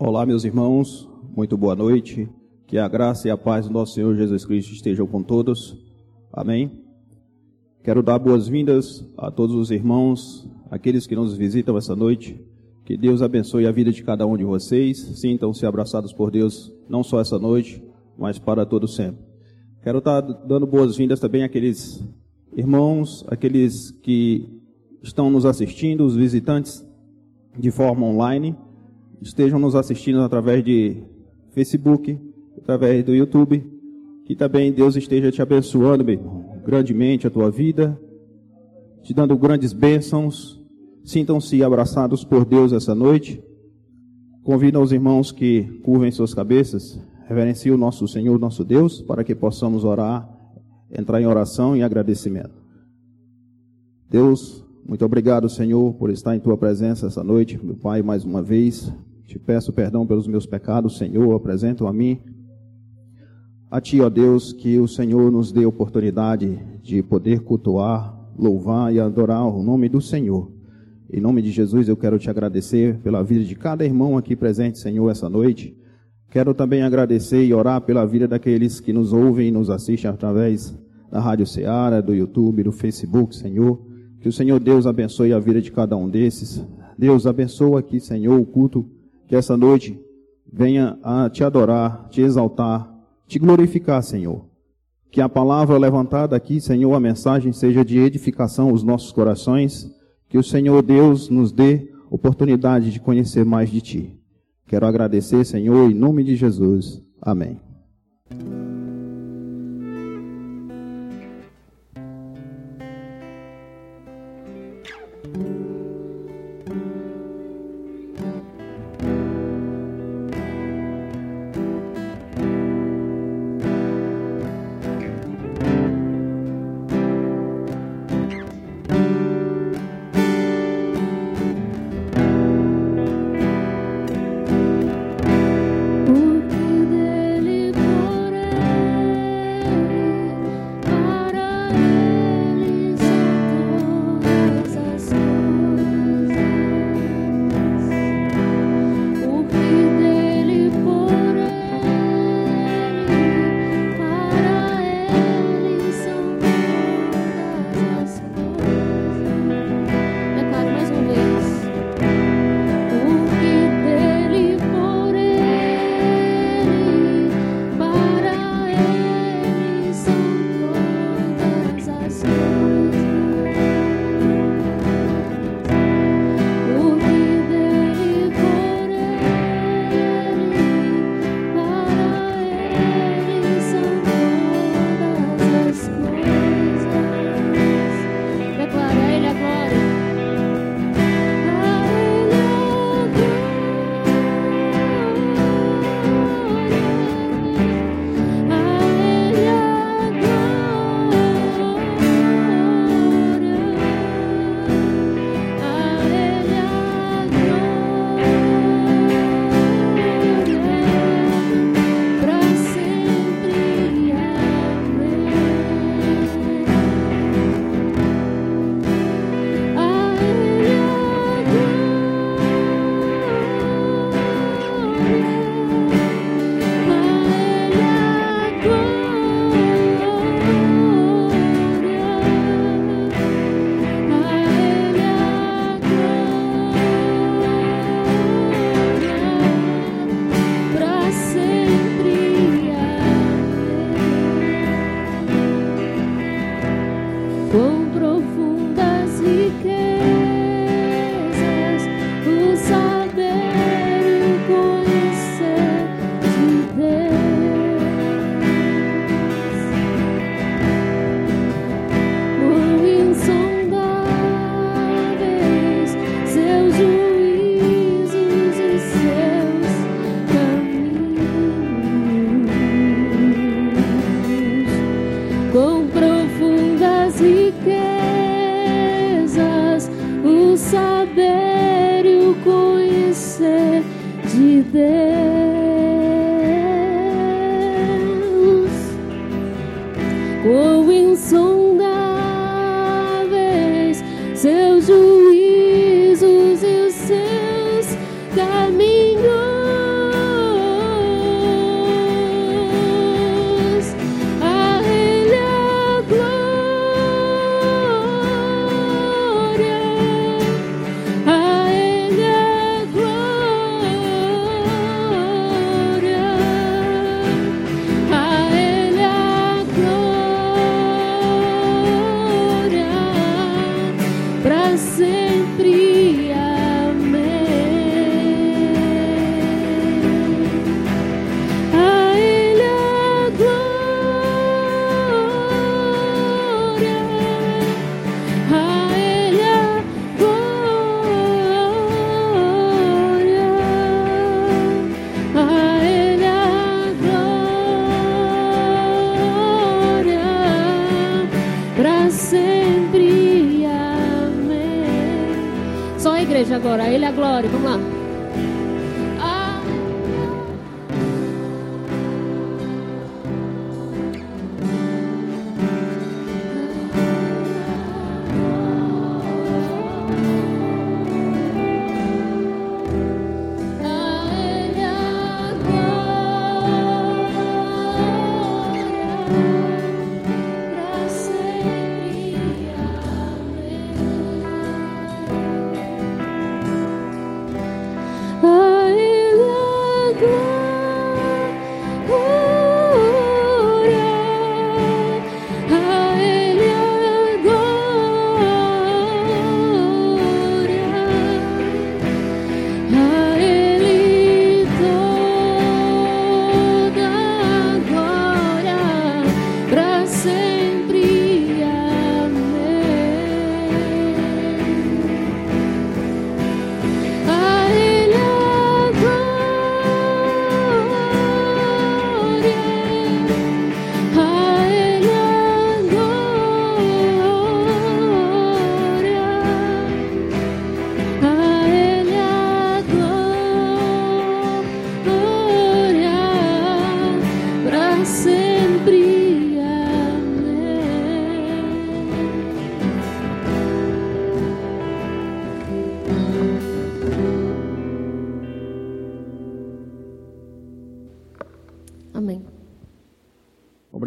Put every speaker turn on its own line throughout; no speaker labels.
Olá, meus irmãos, muito boa noite. Que a graça e a paz do nosso Senhor Jesus Cristo estejam com todos. Amém. Quero dar boas-vindas a todos os irmãos, aqueles que nos visitam essa noite. Que Deus abençoe a vida de cada um de vocês. Sintam-se abraçados por Deus, não só essa noite, mas para todo sempre. Quero estar dando boas-vindas também àqueles irmãos, aqueles que estão nos assistindo, os visitantes de forma online estejam nos assistindo através de Facebook, através do YouTube, que também Deus esteja te abençoando, meu irmão, grandemente a tua vida, te dando grandes bênçãos. Sintam-se abraçados por Deus essa noite. Convido aos irmãos que curvem suas cabeças, reverenciem o nosso Senhor, nosso Deus, para que possamos orar, entrar em oração e agradecimento. Deus, muito obrigado, Senhor, por estar em tua presença essa noite, meu Pai, mais uma vez. Te peço perdão pelos meus pecados, Senhor, apresento a mim. A Ti, ó Deus, que o Senhor nos dê oportunidade de poder cultuar, louvar e adorar o nome do Senhor. Em nome de Jesus, eu quero te agradecer pela vida de cada irmão aqui presente, Senhor, essa noite. Quero também agradecer e orar pela vida daqueles que nos ouvem e nos assistem através da Rádio Ceará, do YouTube, do Facebook, Senhor. Que o Senhor Deus abençoe a vida de cada um desses. Deus abençoa aqui, Senhor, o culto que essa noite venha a te adorar, te exaltar, te glorificar, Senhor. Que a palavra levantada aqui, Senhor, a mensagem seja de edificação aos nossos corações. Que o Senhor Deus nos dê oportunidade de conhecer mais de Ti. Quero agradecer, Senhor, em nome de Jesus. Amém.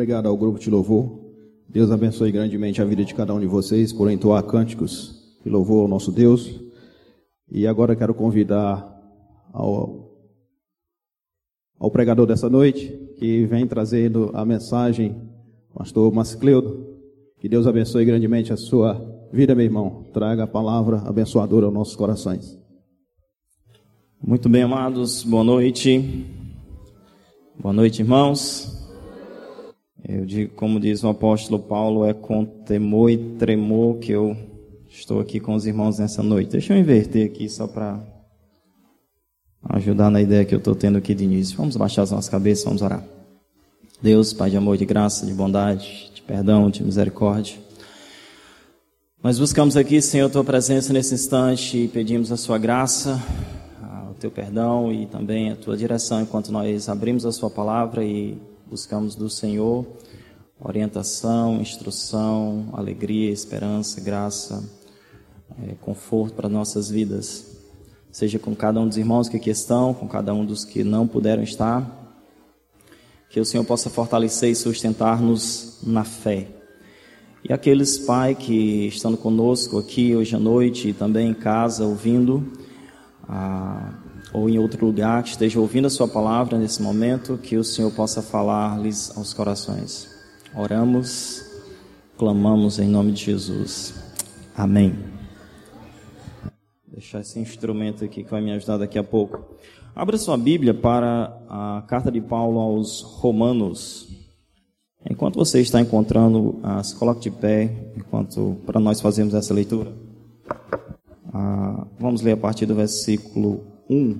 Obrigado ao grupo de louvor. Deus abençoe grandemente a vida de cada um de vocês por entoar cânticos de louvor ao nosso Deus. E agora quero convidar ao, ao pregador dessa noite, que vem trazendo a mensagem, pastor Mascleudo. Que Deus abençoe grandemente a sua vida, meu irmão. Traga a palavra abençoadora aos nossos corações.
Muito bem, amados, boa noite. Boa noite, irmãos. Eu digo, como diz o apóstolo Paulo, é com temor e tremor que eu estou aqui com os irmãos nessa noite. Deixa eu inverter aqui só para ajudar na ideia que eu estou tendo aqui de início. Vamos baixar as nossas cabeças, vamos orar. Deus, Pai de amor, de graça, de bondade, de perdão, de misericórdia. Nós buscamos aqui, Senhor, Tua presença nesse instante e pedimos a Sua graça, o Teu perdão e também a Tua direção enquanto nós abrimos a Sua palavra e buscamos do Senhor orientação, instrução, alegria, esperança, graça, é, conforto para nossas vidas. Seja com cada um dos irmãos que aqui estão, com cada um dos que não puderam estar. Que o Senhor possa fortalecer e sustentar-nos na fé. E aqueles, Pai, que estão conosco aqui hoje à noite e também em casa ouvindo, ah, ou em outro lugar que esteja ouvindo a Sua palavra nesse momento, que o Senhor possa falar-lhes aos corações. Oramos, clamamos em nome de Jesus. Amém. Vou deixar esse instrumento aqui que vai me ajudar daqui a pouco. Abra sua Bíblia para a carta de Paulo aos Romanos. Enquanto você está encontrando, ah, se coloque de pé, enquanto para nós fazermos essa leitura. Ah, vamos ler a partir do versículo 1,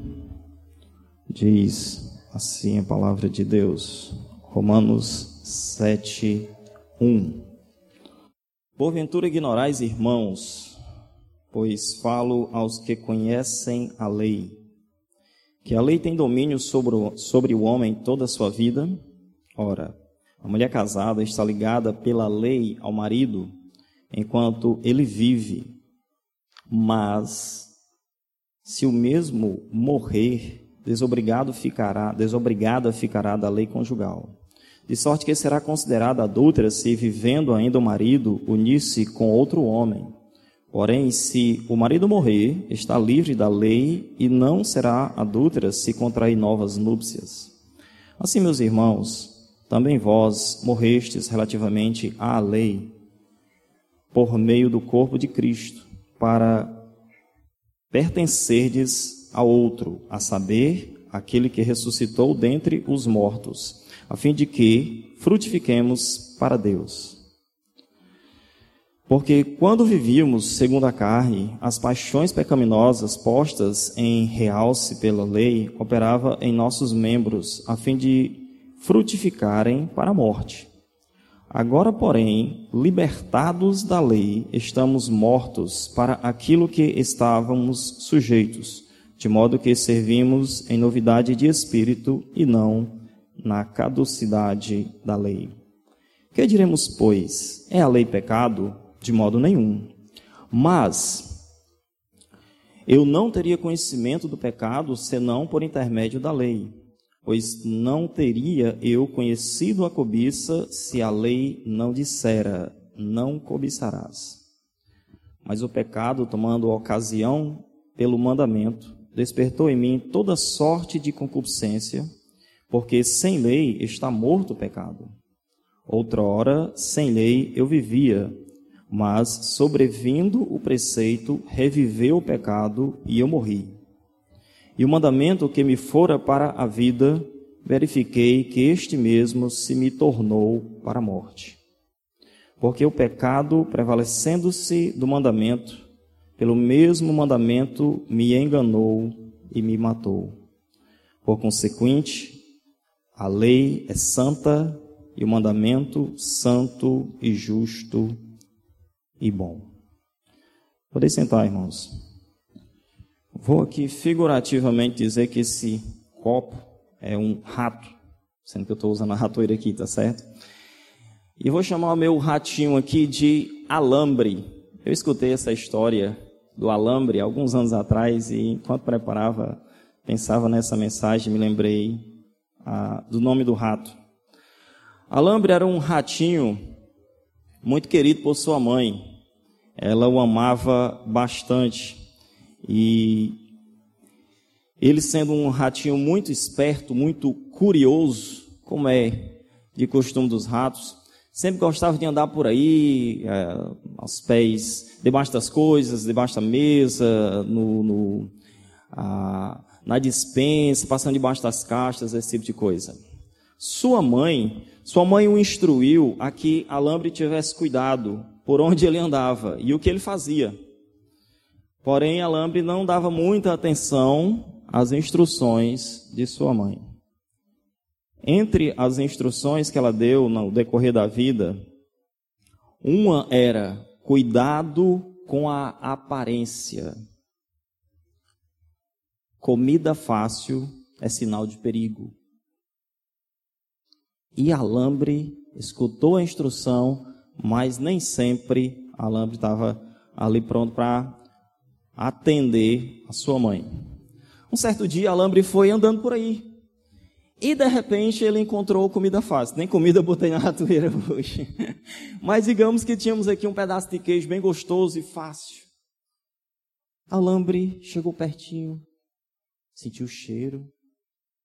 diz assim a palavra de Deus, Romanos 7, 1. Porventura ignorais, irmãos, pois falo aos que conhecem a lei, que a lei tem domínio sobre o, sobre o homem toda a sua vida. Ora, a mulher casada está ligada pela lei ao marido, enquanto ele vive, mas se o mesmo morrer, desobrigado ficará, desobrigada ficará da lei conjugal. De sorte que será considerada adúltera se, vivendo ainda o marido, unir-se com outro homem. Porém, se o marido morrer, está livre da lei e não será adúltera se contrair novas núpcias. Assim, meus irmãos, também vós morrestes relativamente à lei, por meio do corpo de Cristo, para pertencerdes a outro, a saber, aquele que ressuscitou dentre os mortos, a fim de que frutifiquemos para Deus. Porque quando vivíamos segundo a carne, as paixões pecaminosas postas em realce pela lei operava em nossos membros, a fim de frutificarem para a morte. Agora, porém, libertados da lei, estamos mortos para aquilo que estávamos sujeitos, de modo que servimos em novidade de espírito e não na caducidade da lei. Que diremos, pois? É a lei pecado? De modo nenhum. Mas eu não teria conhecimento do pecado senão por intermédio da lei pois não teria eu conhecido a cobiça se a lei não dissera: não cobiçarás. Mas o pecado, tomando ocasião pelo mandamento, despertou em mim toda sorte de concupiscência, porque sem lei está morto o pecado. Outrora, sem lei eu vivia, mas sobrevindo o preceito, reviveu o pecado e eu morri. E o mandamento que me fora para a vida, verifiquei que este mesmo se me tornou para a morte. Porque o pecado, prevalecendo-se do mandamento, pelo mesmo mandamento me enganou e me matou. Por consequente, a lei é santa e o mandamento santo e justo e bom. Podem sentar, irmãos. Vou aqui figurativamente dizer que esse copo é um rato, sendo que eu estou usando a ratoeira aqui, tá certo? E vou chamar o meu ratinho aqui de alambre. Eu escutei essa história do alambre alguns anos atrás e enquanto preparava, pensava nessa mensagem, me lembrei ah, do nome do rato. Alambre era um ratinho muito querido por sua mãe. Ela o amava bastante. E ele, sendo um ratinho muito esperto, muito curioso, como é de costume dos ratos, sempre gostava de andar por aí, é, aos pés, debaixo das coisas, debaixo da mesa, no, no a, na dispensa, passando debaixo das caixas, esse tipo de coisa. Sua mãe, sua mãe o instruiu a que Alambre tivesse cuidado por onde ele andava e o que ele fazia. Porém, Alambre não dava muita atenção às instruções de sua mãe. Entre as instruções que ela deu no decorrer da vida, uma era cuidado com a aparência. Comida fácil é sinal de perigo. E Alambre escutou a instrução, mas nem sempre Alambre estava ali pronto para atender a sua mãe. Um certo dia, Alambre foi andando por aí. E de repente ele encontrou comida fácil. Nem comida eu botei na ratoeira hoje. Mas digamos que tínhamos aqui um pedaço de queijo bem gostoso e fácil. Alambre chegou pertinho, sentiu o cheiro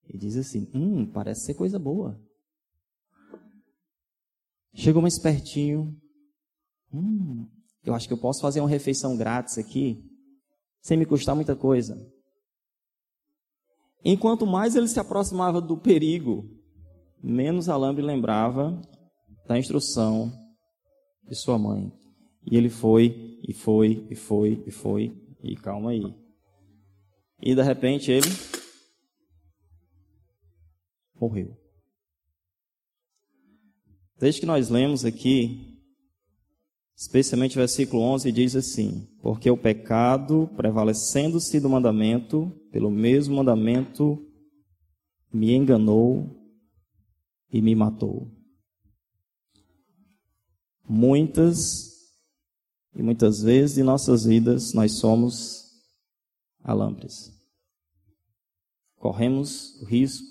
e diz assim: Hum, parece ser coisa boa. Chegou mais pertinho. Hum, eu acho que eu posso fazer uma refeição grátis aqui sem me custar muita coisa. Enquanto mais ele se aproximava do perigo, menos Alambre lembrava da instrução de sua mãe. E ele foi, e foi, e foi, e foi, e calma aí. E de repente ele morreu. Desde que nós lemos aqui Especialmente o versículo 11 diz assim: Porque o pecado, prevalecendo-se do mandamento, pelo mesmo mandamento, me enganou e me matou. Muitas e muitas vezes em nossas vidas nós somos alambres. Corremos o risco,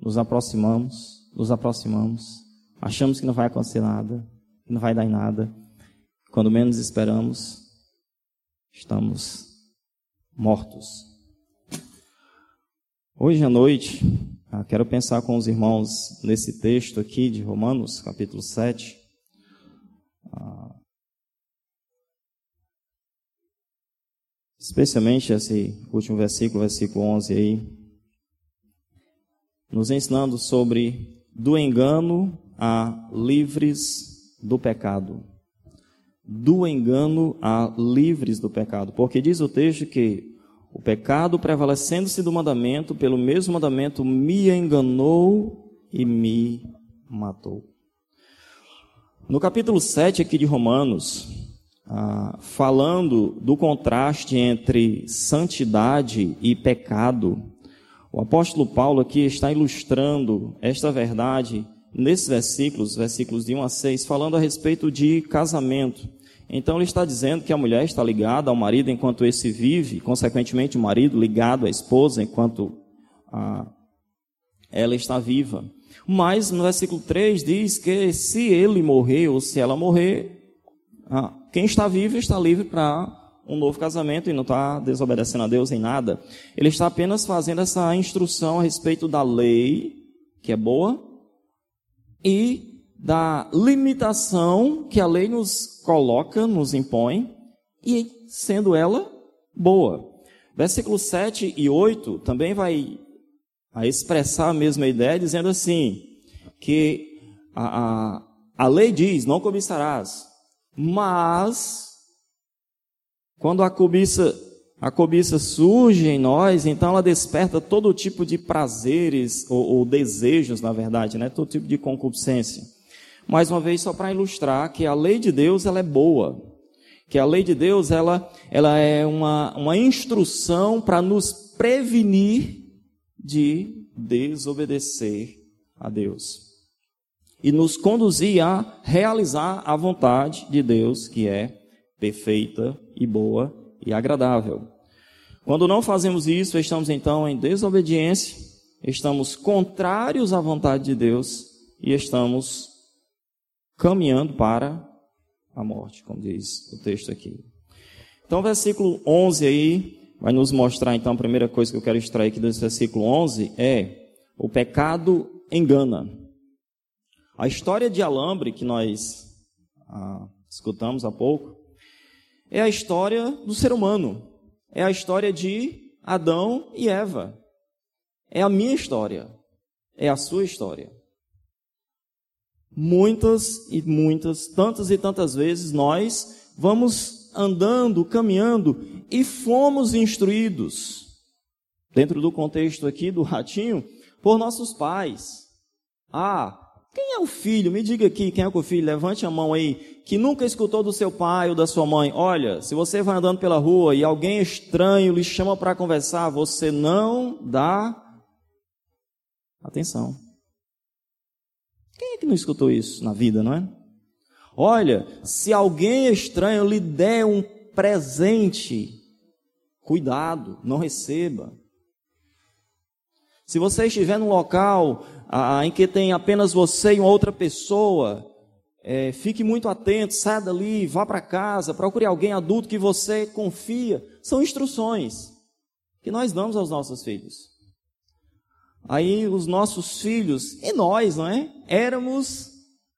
nos aproximamos, nos aproximamos, achamos que não vai acontecer nada, que não vai dar em nada quando menos esperamos, estamos mortos. Hoje à noite, ah, quero pensar com os irmãos nesse texto aqui de Romanos, capítulo 7. Ah, especialmente esse último versículo, versículo 11 aí, nos ensinando sobre do engano a livres do pecado do engano a livres do pecado. Porque diz o texto que o pecado, prevalecendo-se do mandamento, pelo mesmo mandamento, me enganou e me matou. No capítulo 7 aqui de Romanos, ah, falando do contraste entre santidade e pecado, o apóstolo Paulo aqui está ilustrando esta verdade nesses versículos, versículos de 1 a 6, falando a respeito de casamento. Então ele está dizendo que a mulher está ligada ao marido enquanto esse vive, consequentemente o marido ligado à esposa enquanto ah, ela está viva. Mas no versículo 3 diz que se ele morrer ou se ela morrer, ah, quem está vivo está livre para um novo casamento e não está desobedecendo a Deus em nada. Ele está apenas fazendo essa instrução a respeito da lei, que é boa, e da limitação que a lei nos coloca, nos impõe, e sendo ela boa. Versículos 7 e 8 também vai a expressar a mesma ideia, dizendo assim, que a, a, a lei diz, não cobiçarás, mas quando a cobiça, a cobiça surge em nós, então ela desperta todo tipo de prazeres, ou, ou desejos, na verdade, né? todo tipo de concupiscência. Mais uma vez, só para ilustrar que a lei de Deus ela é boa, que a lei de Deus ela, ela é uma, uma instrução para nos prevenir de desobedecer a Deus e nos conduzir a realizar a vontade de Deus, que é perfeita e boa e agradável. Quando não fazemos isso, estamos então em desobediência, estamos contrários à vontade de Deus e estamos caminhando para a morte, como diz o texto aqui. Então, versículo 11 aí, vai nos mostrar, então, a primeira coisa que eu quero extrair aqui desse versículo 11 é: o pecado engana. A história de alambre que nós ah, escutamos há pouco é a história do ser humano, é a história de Adão e Eva. É a minha história, é a sua história. Muitas e muitas, tantas e tantas vezes nós vamos andando, caminhando e fomos instruídos, dentro do contexto aqui do ratinho, por nossos pais. Ah, quem é o filho? Me diga aqui, quem é o filho? Levante a mão aí, que nunca escutou do seu pai ou da sua mãe. Olha, se você vai andando pela rua e alguém estranho lhe chama para conversar, você não dá atenção. É que não escutou isso na vida, não é? Olha, se alguém estranho lhe der um presente, cuidado, não receba. Se você estiver num local ah, em que tem apenas você e uma outra pessoa, é, fique muito atento, saia dali, vá para casa, procure alguém adulto que você confia. São instruções que nós damos aos nossos filhos. Aí os nossos filhos, e nós, não é? Éramos,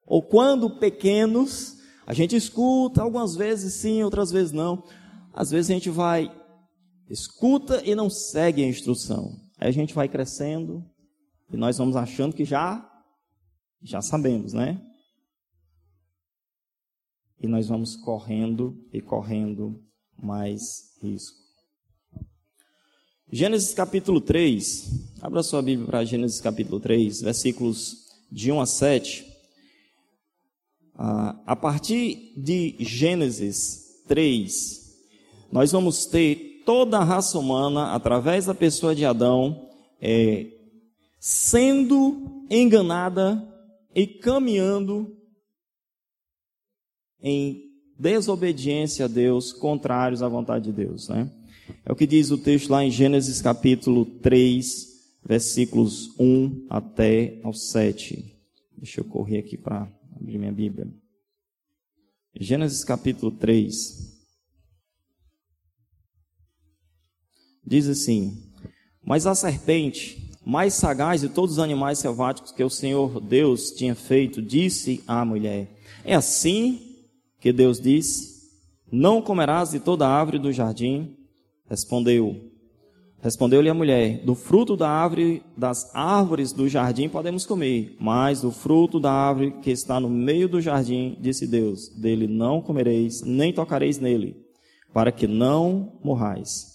ou quando pequenos, a gente escuta, algumas vezes sim, outras vezes não. Às vezes a gente vai, escuta e não segue a instrução. Aí a gente vai crescendo e nós vamos achando que já, já sabemos, né? E nós vamos correndo e correndo mais risco. Gênesis capítulo 3, abra sua Bíblia para Gênesis capítulo 3, versículos de 1 a 7. Ah, a partir de Gênesis 3, nós vamos ter toda a raça humana, através da pessoa de Adão, é, sendo enganada e caminhando em desobediência a Deus, contrários à vontade de Deus, né? É o que diz o texto lá em Gênesis capítulo 3, versículos 1 até ao 7. Deixa eu correr aqui para abrir minha Bíblia. Gênesis capítulo 3. Diz assim: Mas a serpente, mais sagaz de todos os animais selváticos que o Senhor Deus tinha feito, disse à mulher: É assim que Deus disse: Não comerás de toda árvore do jardim? Respondeu: Respondeu-lhe a mulher: Do fruto da árvore, das árvores do jardim podemos comer, mas do fruto da árvore que está no meio do jardim, disse Deus: Dele não comereis, nem tocareis nele, para que não morrais.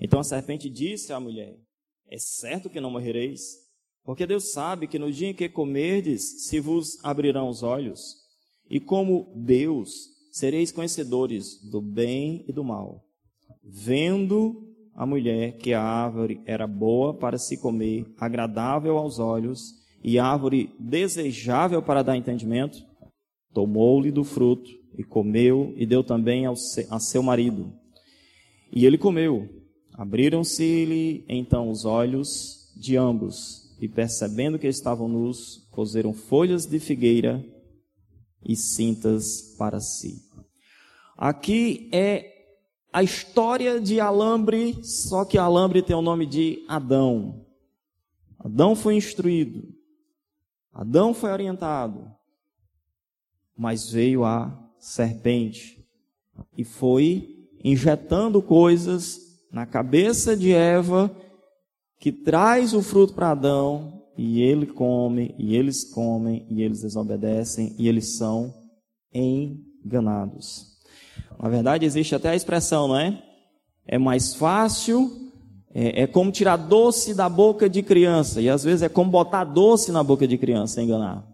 Então a serpente disse à mulher: é certo que não morrereis, porque Deus sabe que no dia em que comerdes, se vos abrirão os olhos, E como Deus, sereis conhecedores do bem e do mal. Vendo a mulher que a árvore era boa para se comer, agradável aos olhos, e árvore desejável para dar entendimento, tomou-lhe do fruto e comeu e deu também ao a seu marido. E ele comeu. Abriram-se-lhe então os olhos de ambos, e percebendo que estavam nus, cozeram folhas de figueira e cintas para si. Aqui é a história de Alambre, só que Alambre tem o nome de Adão. Adão foi instruído, Adão foi orientado, mas veio a serpente e foi injetando coisas na cabeça de Eva que traz o fruto para Adão e ele come, e eles comem, e eles desobedecem, e eles são enganados. Na verdade, existe até a expressão, não é? É mais fácil, é, é, como tirar doce da boca de criança, e às vezes é como botar doce na boca de criança, enganar.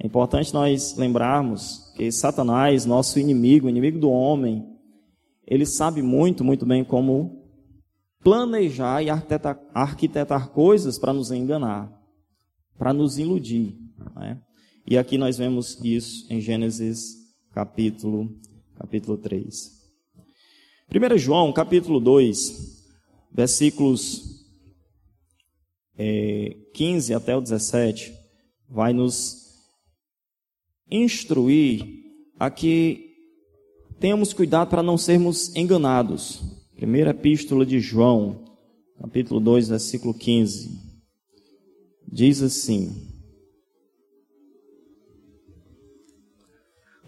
É importante nós lembrarmos que Satanás, nosso inimigo, inimigo do homem, ele sabe muito, muito bem como planejar e arquitetar, arquitetar coisas para nos enganar, para nos iludir. Né? E aqui nós vemos isso em Gênesis capítulo capítulo 3. 1 João, capítulo 2, versículos é, 15 até o 17, vai nos instruir a que tenhamos cuidado para não sermos enganados. Primeira epístola de João, capítulo 2, versículo 15, diz assim: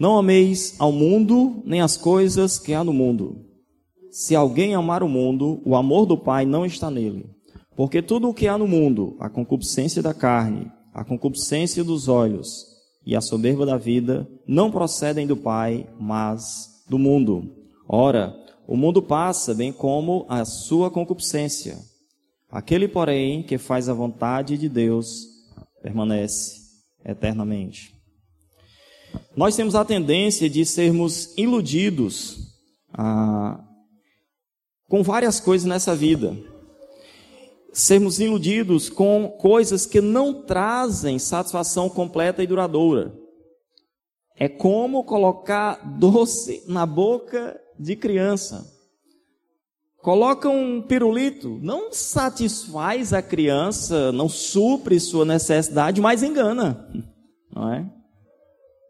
Não ameis ao mundo, nem as coisas que há no mundo. Se alguém amar o mundo, o amor do Pai não está nele. Porque tudo o que há no mundo, a concupiscência da carne, a concupiscência dos olhos e a soberba da vida, não procedem do Pai, mas do mundo. Ora, o mundo passa, bem como a sua concupiscência. Aquele, porém, que faz a vontade de Deus, permanece eternamente. Nós temos a tendência de sermos iludidos ah, com várias coisas nessa vida. Sermos iludidos com coisas que não trazem satisfação completa e duradoura. É como colocar doce na boca de criança. Coloca um pirulito, não satisfaz a criança, não supre sua necessidade, mas engana, não é?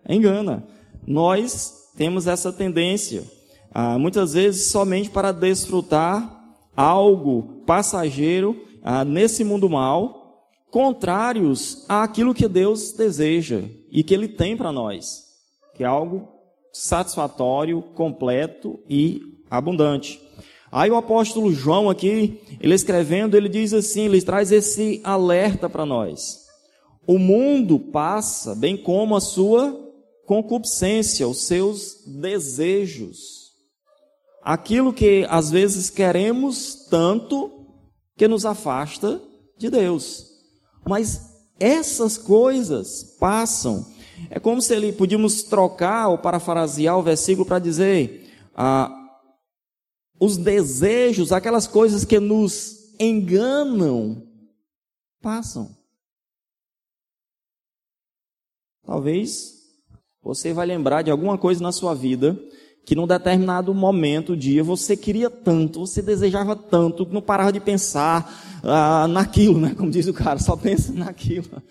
Engana. Nós temos essa tendência, ah, muitas vezes somente para desfrutar algo passageiro ah, nesse mundo mal, contrários àquilo que Deus deseja e que Ele tem para nós, que é algo satisfatório, completo e abundante. Aí o apóstolo João aqui, ele escrevendo, ele diz assim, ele traz esse alerta para nós. O mundo passa, bem como a sua concupiscência, os seus desejos. Aquilo que às vezes queremos tanto que nos afasta de Deus. Mas essas coisas passam. É como se ele podíamos trocar ou parafrasear o versículo para dizer: ah, os desejos, aquelas coisas que nos enganam, passam. Talvez você vai lembrar de alguma coisa na sua vida que num determinado momento, dia, você queria tanto, você desejava tanto, que não parava de pensar ah, naquilo, né? Como diz o cara, só pensa naquilo.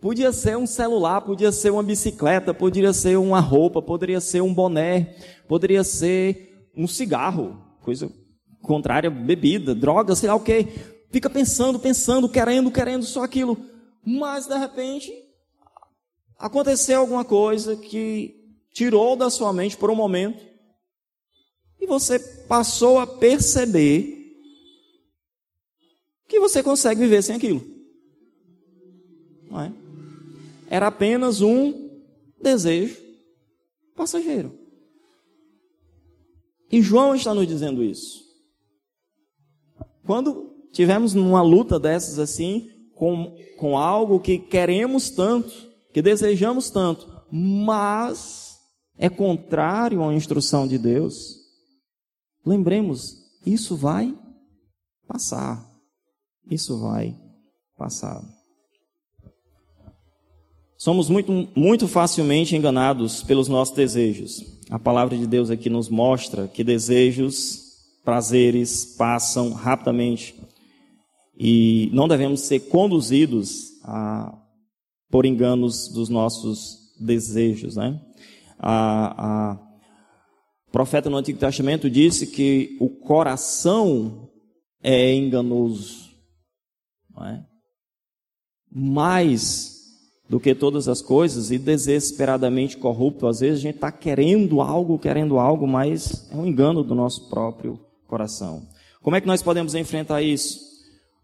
Podia ser um celular, podia ser uma bicicleta, poderia ser uma roupa, poderia ser um boné, poderia ser um cigarro, coisa contrária, bebida, droga, sei lá o que. Fica pensando, pensando, querendo, querendo só aquilo. Mas de repente aconteceu alguma coisa que tirou da sua mente por um momento e você passou a perceber que você consegue viver sem aquilo. Não é? Era apenas um desejo passageiro. E João está nos dizendo isso. Quando tivemos numa luta dessas assim, com, com algo que queremos tanto, que desejamos tanto, mas é contrário à instrução de Deus, lembremos, isso vai passar. Isso vai passar. Somos muito, muito facilmente enganados pelos nossos desejos. A palavra de Deus aqui nos mostra que desejos, prazeres passam rapidamente e não devemos ser conduzidos a, por enganos dos nossos desejos, né? A, a profeta no Antigo Testamento disse que o coração é enganoso, é? Mais do que todas as coisas e desesperadamente corrupto. Às vezes a gente está querendo algo, querendo algo, mas é um engano do nosso próprio coração. Como é que nós podemos enfrentar isso?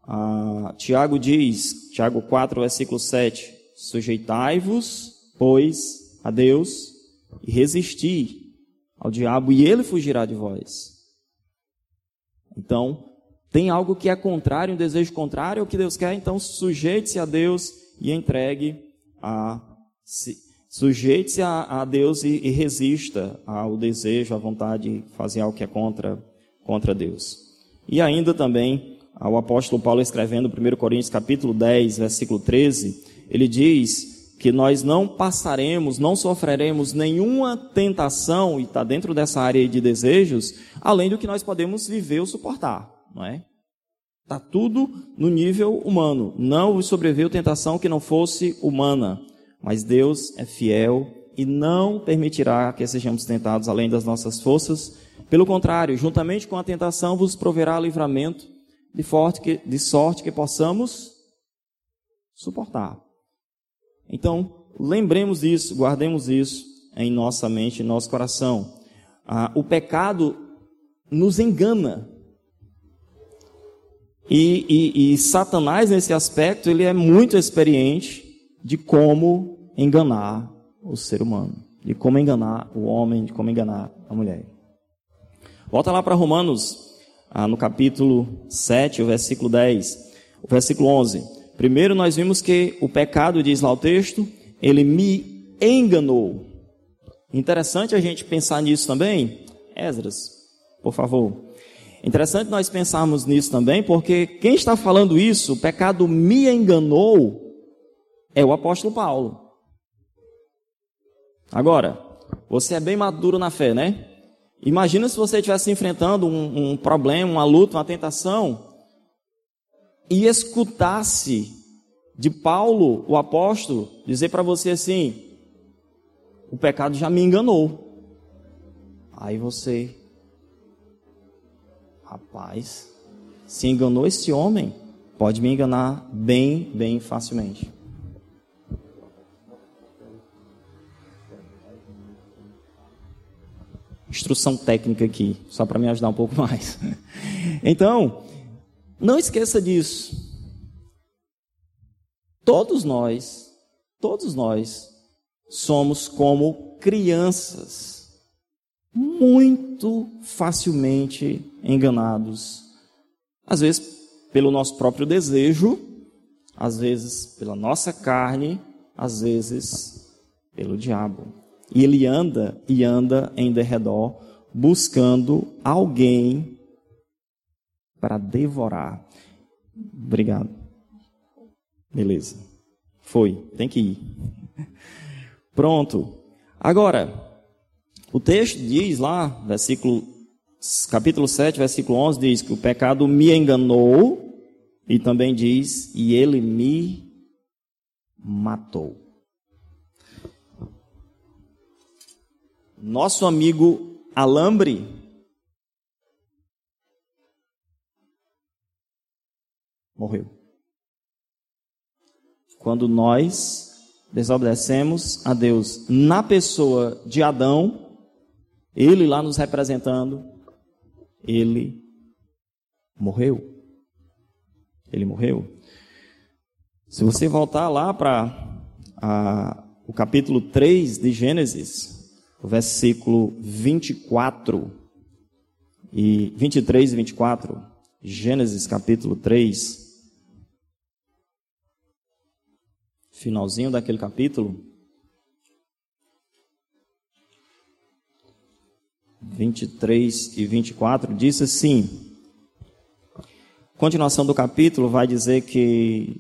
Ah, Tiago diz, Tiago 4, versículo 7, sujeitai-vos, pois, a Deus e resisti ao diabo e ele fugirá de vós. Então, tem algo que é contrário, um desejo contrário ao que Deus quer, então sujeite-se a Deus e entregue a sujeite-se a, a, Deus e, e, resista ao desejo, à vontade de fazer algo que é contra, contra Deus. E ainda também, o apóstolo Paulo escrevendo 1 Coríntios capítulo 10, versículo 13, ele diz que nós não passaremos, não sofreremos nenhuma tentação, e está dentro dessa área de desejos, além do que nós podemos viver ou suportar, não é? Está tudo no nível humano. Não sobreveio tentação que não fosse humana. Mas Deus é fiel e não permitirá que sejamos tentados além das nossas forças. Pelo contrário, juntamente com a tentação, vos proverá livramento de, que, de sorte que possamos suportar. Então, lembremos disso, guardemos isso em nossa mente, em nosso coração. Ah, o pecado nos engana. E, e, e Satanás, nesse aspecto, ele é muito experiente de como enganar o ser humano, de como enganar o homem, de como enganar a mulher. Volta lá para Romanos, ah, no capítulo 7, o versículo 10, o versículo 11. Primeiro nós vimos que o pecado, diz lá o texto, ele me enganou. Interessante a gente pensar nisso também. Esdras, por favor. Interessante nós pensarmos nisso também, porque quem está falando isso, o pecado me enganou, é o apóstolo Paulo. Agora, você é bem maduro na fé, né? Imagina se você estivesse enfrentando um, um problema, uma luta, uma tentação, e escutasse de Paulo, o apóstolo, dizer para você assim: o pecado já me enganou. Aí você Rapaz, se enganou esse homem, pode me enganar bem, bem facilmente. Instrução técnica aqui, só para me ajudar um pouco mais. Então, não esqueça disso. Todos nós, todos nós, somos como crianças muito facilmente enganados. Às vezes pelo nosso próprio desejo, às vezes pela nossa carne, às vezes pelo diabo. E ele anda e anda em derredor buscando alguém para devorar. Obrigado. Beleza. Foi, tem que ir. Pronto. Agora, o texto diz lá, versículo, capítulo 7, versículo 11, diz que o pecado me enganou, e também diz, e ele me matou. Nosso amigo Alambre morreu. Quando nós desobedecemos a Deus na pessoa de Adão, ele lá nos representando, ele morreu. Ele morreu. Se você voltar lá para o capítulo 3 de Gênesis, o versículo 24 e 23 e 24, Gênesis capítulo 3, finalzinho daquele capítulo. 23 e 24 diz assim: Continuação do capítulo vai dizer que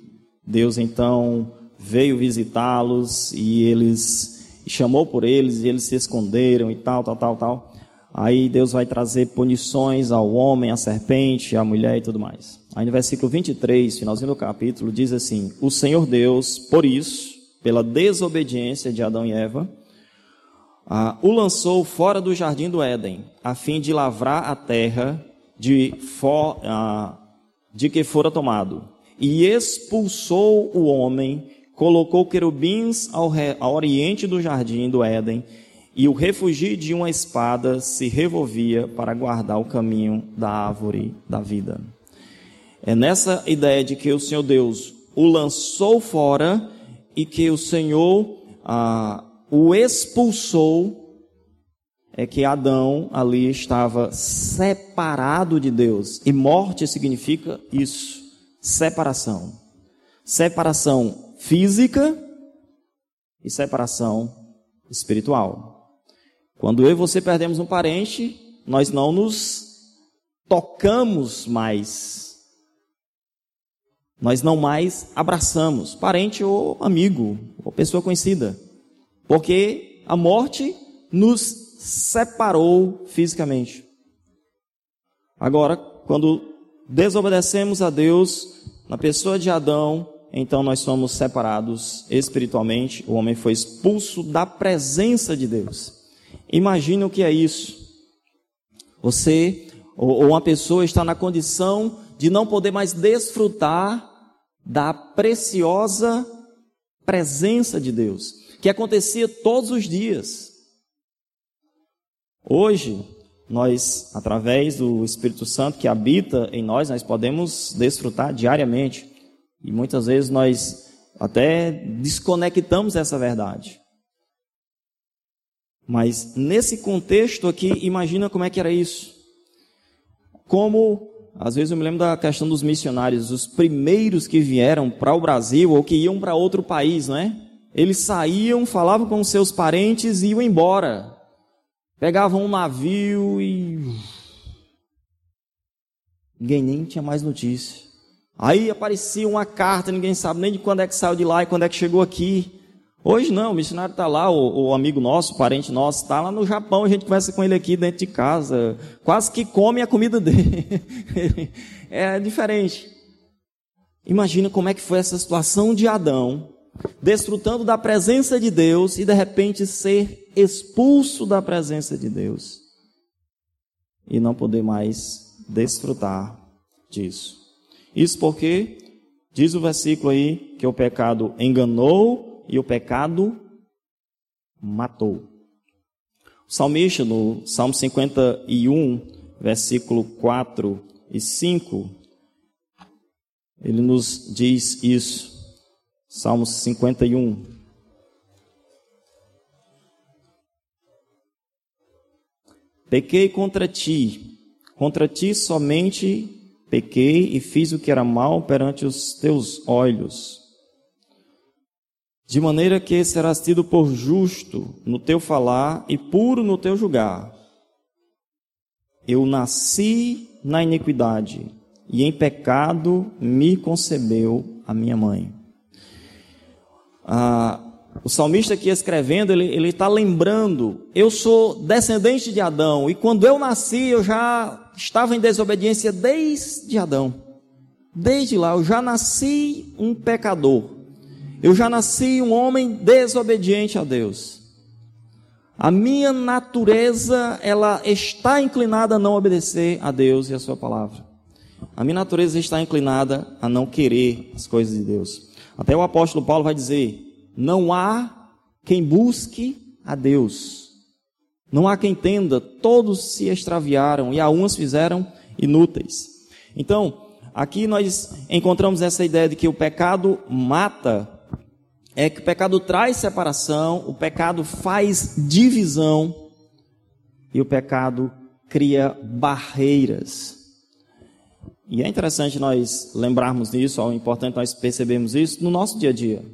Deus então veio visitá-los e eles chamou por eles e eles se esconderam e tal, tal, tal, tal. Aí Deus vai trazer punições ao homem, à serpente, à mulher e tudo mais. Aí no versículo 23, finalzinho do capítulo, diz assim: O Senhor Deus, por isso, pela desobediência de Adão e Eva, ah, o lançou fora do jardim do Éden, a fim de lavrar a terra de, for, ah, de que fora tomado. E expulsou o homem, colocou querubins ao, re, ao oriente do jardim do Éden, e o refugio de uma espada se revolvia para guardar o caminho da árvore da vida. É nessa ideia de que o Senhor Deus o lançou fora e que o Senhor ah, o expulsou, é que Adão ali estava separado de Deus. E morte significa isso: separação. Separação física e separação espiritual. Quando eu e você perdemos um parente, nós não nos tocamos mais nós não mais abraçamos parente ou amigo ou pessoa conhecida, porque a morte nos separou fisicamente. Agora, quando desobedecemos a Deus na pessoa de Adão, então nós somos separados espiritualmente, o homem foi expulso da presença de Deus. Imagine o que é isso. Você ou uma pessoa está na condição de não poder mais desfrutar da preciosa presença de Deus, que acontecia todos os dias. Hoje, nós, através do Espírito Santo que habita em nós, nós podemos desfrutar diariamente. E muitas vezes nós até desconectamos essa verdade. Mas nesse contexto aqui, imagina como é que era isso. Como às vezes eu me lembro da questão dos missionários, os primeiros que vieram para o Brasil ou que iam para outro país, não é? Eles saíam, falavam com seus parentes e iam embora. Pegavam um navio e. Ninguém nem tinha mais notícia. Aí aparecia uma carta, ninguém sabe nem de quando é que saiu de lá e quando é que chegou aqui. Hoje não, o missionário está lá, o, o, amigo nosso, o parente nosso, está lá no Japão, a gente conversa com ele aqui dentro de casa, quase que come a comida dele. é diferente. Imagina como é que foi essa situação de Adão, desfrutando da presença de Deus e de repente ser expulso da presença de Deus e não poder mais desfrutar disso. Isso porque diz o versículo aí que o pecado enganou e o pecado matou. O salmista, no Salmo 51, versículo 4 e 5, ele nos diz isso. Salmo 51. Pequei contra ti, contra ti somente pequei e fiz o que era mal perante os teus olhos de maneira que serás tido por justo no teu falar e puro no teu julgar. Eu nasci na iniquidade, e em pecado me concebeu a minha mãe. Ah, o salmista aqui escrevendo, ele está lembrando: eu sou descendente de Adão, e quando eu nasci, eu já estava em desobediência desde Adão. Desde lá, eu já nasci um pecador. Eu já nasci um homem desobediente a Deus. A minha natureza, ela está inclinada a não obedecer a Deus e a sua palavra. A minha natureza está inclinada a não querer as coisas de Deus. Até o apóstolo Paulo vai dizer: não há quem busque a Deus. Não há quem entenda, todos se extraviaram e a fizeram inúteis. Então, aqui nós encontramos essa ideia de que o pecado mata é que o pecado traz separação, o pecado faz divisão e o pecado cria barreiras. E é interessante nós lembrarmos disso, é importante nós percebermos isso no nosso dia a dia.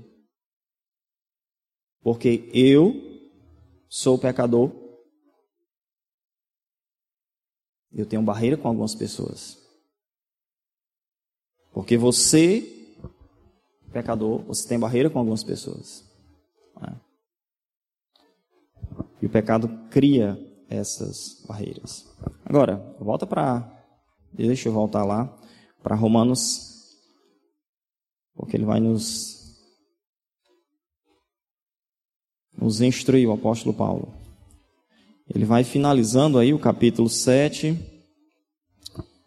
Porque eu sou pecador Eu tenho barreira com algumas pessoas. Porque você, pecador, você tem barreira com algumas pessoas. É? E o pecado cria essas barreiras. Agora, volta para. Deixa eu voltar lá para Romanos, porque ele vai nos nos instruir o apóstolo Paulo. Ele vai finalizando aí o capítulo 7.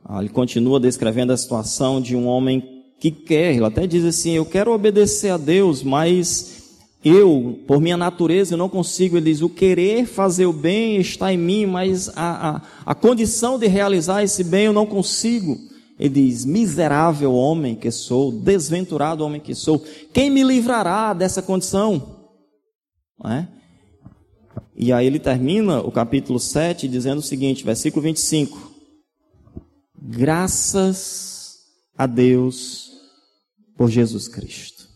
Ah, ele continua descrevendo a situação de um homem que quer, ele até diz assim: Eu quero obedecer a Deus, mas eu, por minha natureza, eu não consigo. Ele diz: O querer fazer o bem está em mim, mas a, a, a condição de realizar esse bem eu não consigo. Ele diz: Miserável homem que sou, desventurado homem que sou, quem me livrará dessa condição? É? E aí ele termina o capítulo 7 dizendo o seguinte, versículo 25: Graças a Deus por Jesus Cristo.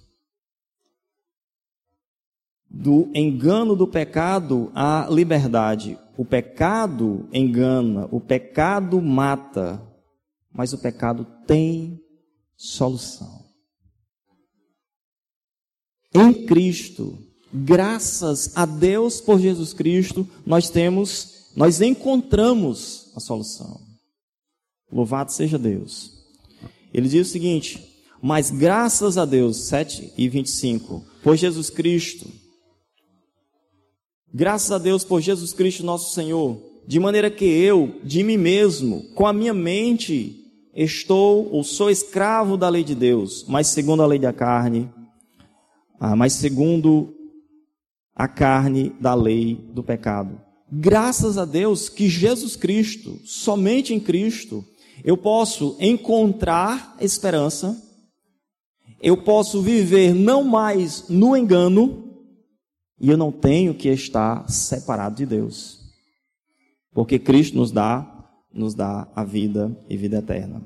Do engano do pecado à liberdade. O pecado engana, o pecado mata, mas o pecado tem solução. Em Cristo, graças a Deus por Jesus Cristo, nós temos, nós encontramos a solução. Louvado seja Deus. Ele diz o seguinte: Mas graças a Deus, 7 e 25, por Jesus Cristo, graças a Deus por Jesus Cristo nosso Senhor, de maneira que eu, de mim mesmo, com a minha mente, estou ou sou escravo da lei de Deus, mas segundo a lei da carne, ah, mas segundo a carne da lei do pecado. Graças a Deus que Jesus Cristo, somente em Cristo, eu posso encontrar esperança, eu posso viver não mais no engano, e eu não tenho que estar separado de Deus. Porque Cristo nos dá, nos dá a vida e vida eterna.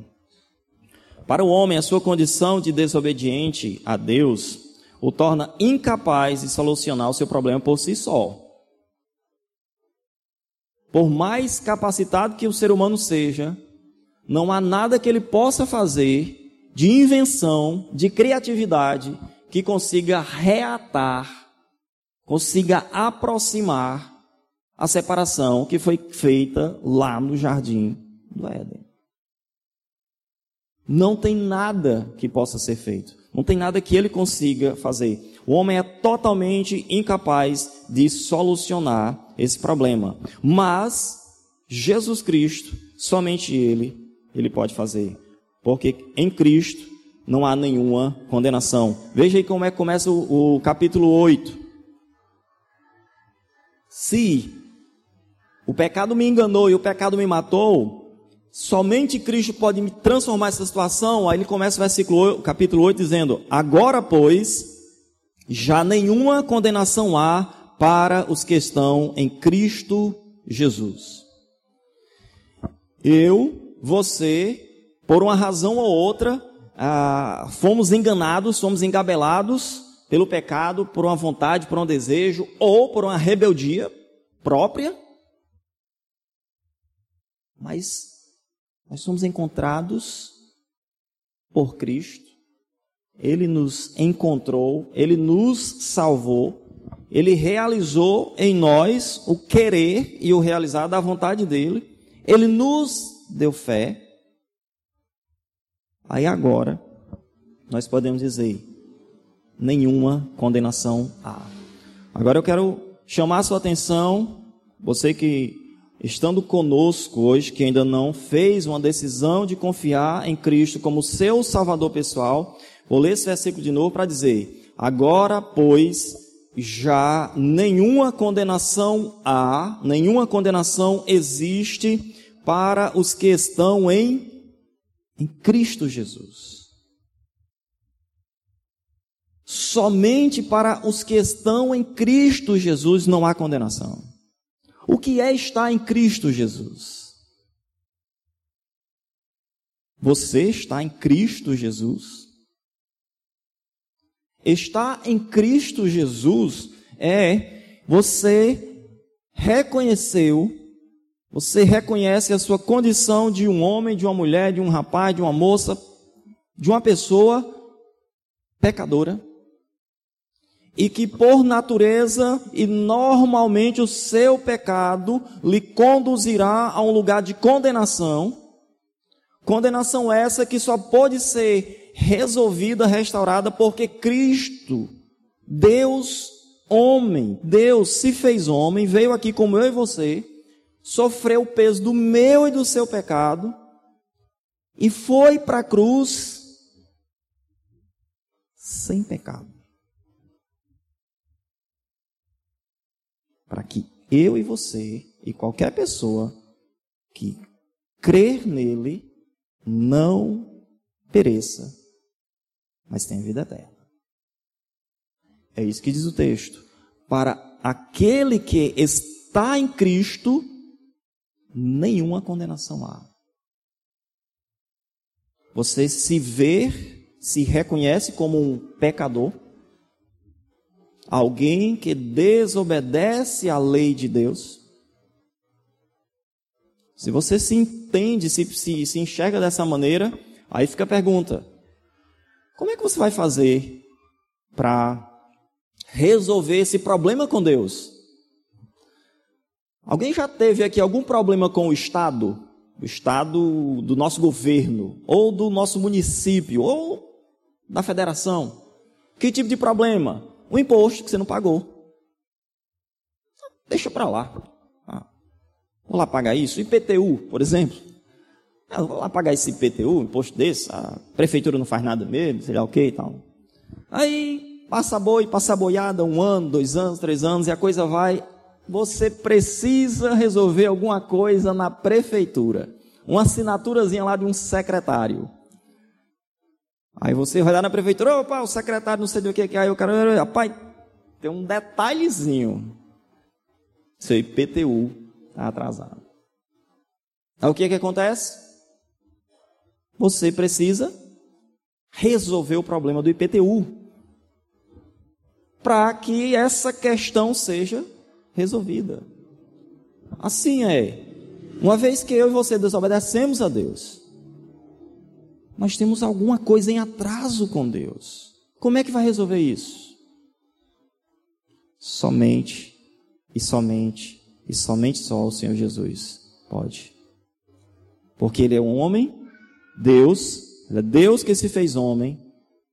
Para o homem, a sua condição de desobediente a Deus o torna incapaz de solucionar o seu problema por si só. Por mais capacitado que o ser humano seja, não há nada que ele possa fazer de invenção, de criatividade, que consiga reatar, consiga aproximar a separação que foi feita lá no jardim do Éden. Não tem nada que possa ser feito. Não tem nada que ele consiga fazer. O homem é totalmente incapaz de solucionar esse problema. Mas Jesus Cristo, somente ele, ele pode fazer. Porque em Cristo não há nenhuma condenação. Veja aí como é que começa o, o capítulo 8. Se o pecado me enganou e o pecado me matou, Somente Cristo pode me transformar essa situação. Aí ele começa o versículo, capítulo 8, dizendo: Agora, pois, já nenhuma condenação há para os que estão em Cristo Jesus. Eu, você, por uma razão ou outra, ah, fomos enganados, fomos engabelados pelo pecado, por uma vontade, por um desejo, ou por uma rebeldia própria. Mas nós somos encontrados por Cristo. Ele nos encontrou, ele nos salvou, ele realizou em nós o querer e o realizar da vontade dele. Ele nos deu fé. Aí agora nós podemos dizer: nenhuma condenação há. Agora eu quero chamar a sua atenção, você que estando conosco hoje, que ainda não fez uma decisão de confiar em Cristo como seu Salvador pessoal, vou ler esse versículo de novo para dizer: Agora, pois, já nenhuma condenação há, nenhuma condenação existe para os que estão em, em Cristo Jesus. Somente para os que estão em Cristo Jesus não há condenação. O que é estar em Cristo Jesus? Você está em Cristo Jesus? Estar em Cristo Jesus é você reconheceu Você reconhece a sua condição de um homem, de uma mulher, de um rapaz, de uma moça, de uma pessoa pecadora e que por natureza e normalmente o seu pecado lhe conduzirá a um lugar de condenação. Condenação essa que só pode ser resolvida, restaurada porque Cristo, Deus homem, Deus se fez homem, veio aqui como eu e você, sofreu o peso do meu e do seu pecado e foi para a cruz sem pecado. Para que eu e você e qualquer pessoa que crer nele não pereça, mas tenha vida eterna. É isso que diz o texto. Para aquele que está em Cristo, nenhuma condenação há. Você se vê, se reconhece como um pecador, alguém que desobedece à lei de Deus. Se você se entende, se, se, se enxerga dessa maneira, aí fica a pergunta: como é que você vai fazer para resolver esse problema com Deus? Alguém já teve aqui algum problema com o Estado? O Estado do nosso governo, ou do nosso município, ou da federação? Que tipo de problema? O imposto que você não pagou. Deixa para lá. Ah, vou lá pagar isso. IPTU, por exemplo. Ah, vou lá pagar esse IPTU, imposto desse. A prefeitura não faz nada mesmo, sei lá o que e tal. Aí passa boi, passa boiada, um ano, dois anos, três anos, e a coisa vai você precisa resolver alguma coisa na prefeitura. Uma assinaturazinha lá de um secretário. Aí você vai lá na prefeitura, opa, o secretário não sei do que que aí o cara, rapaz, tem um detalhezinho. Seu IPTU está atrasado. Aí o que que acontece? Você precisa resolver o problema do IPTU para que essa questão seja resolvida. Assim é. Uma vez que eu e você desobedecemos a Deus, nós temos alguma coisa em atraso com Deus. Como é que vai resolver isso? Somente e somente e somente só o Senhor Jesus pode. Porque Ele é um homem, Deus, Ele é Deus que se fez homem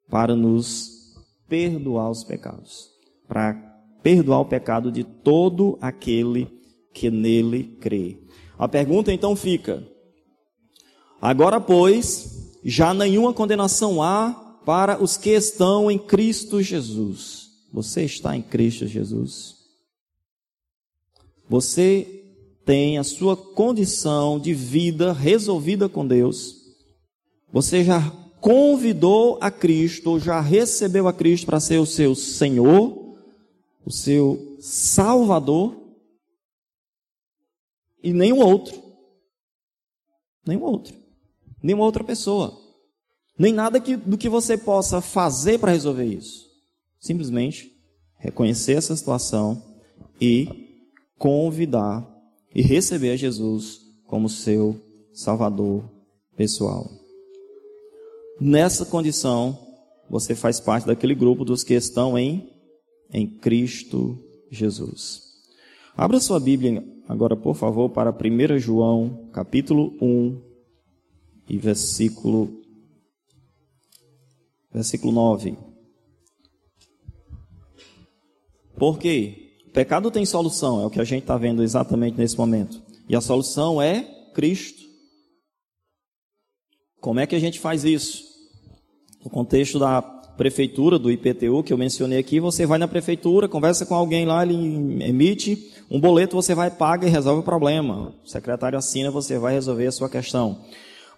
para nos perdoar os pecados, para perdoar o pecado de todo aquele que nele crê. A pergunta então fica: agora, pois, já nenhuma condenação há para os que estão em Cristo Jesus. Você está em Cristo Jesus? Você tem a sua condição de vida resolvida com Deus? Você já convidou a Cristo, já recebeu a Cristo para ser o seu Senhor? O seu Salvador e nenhum outro. Nenhum outro. Nenhuma outra pessoa. Nem nada que, do que você possa fazer para resolver isso. Simplesmente reconhecer essa situação e convidar e receber a Jesus como seu Salvador pessoal. Nessa condição, você faz parte daquele grupo dos que estão em em Cristo Jesus. Abra sua Bíblia agora, por favor, para 1 João, capítulo 1 e versículo versículo 9. Por quê? O pecado tem solução, é o que a gente está vendo exatamente nesse momento. E a solução é Cristo. Como é que a gente faz isso? No contexto da prefeitura, do IPTU, que eu mencionei aqui, você vai na prefeitura, conversa com alguém lá, ele emite um boleto, você vai, paga e resolve o problema. O secretário assina, você vai resolver a sua questão.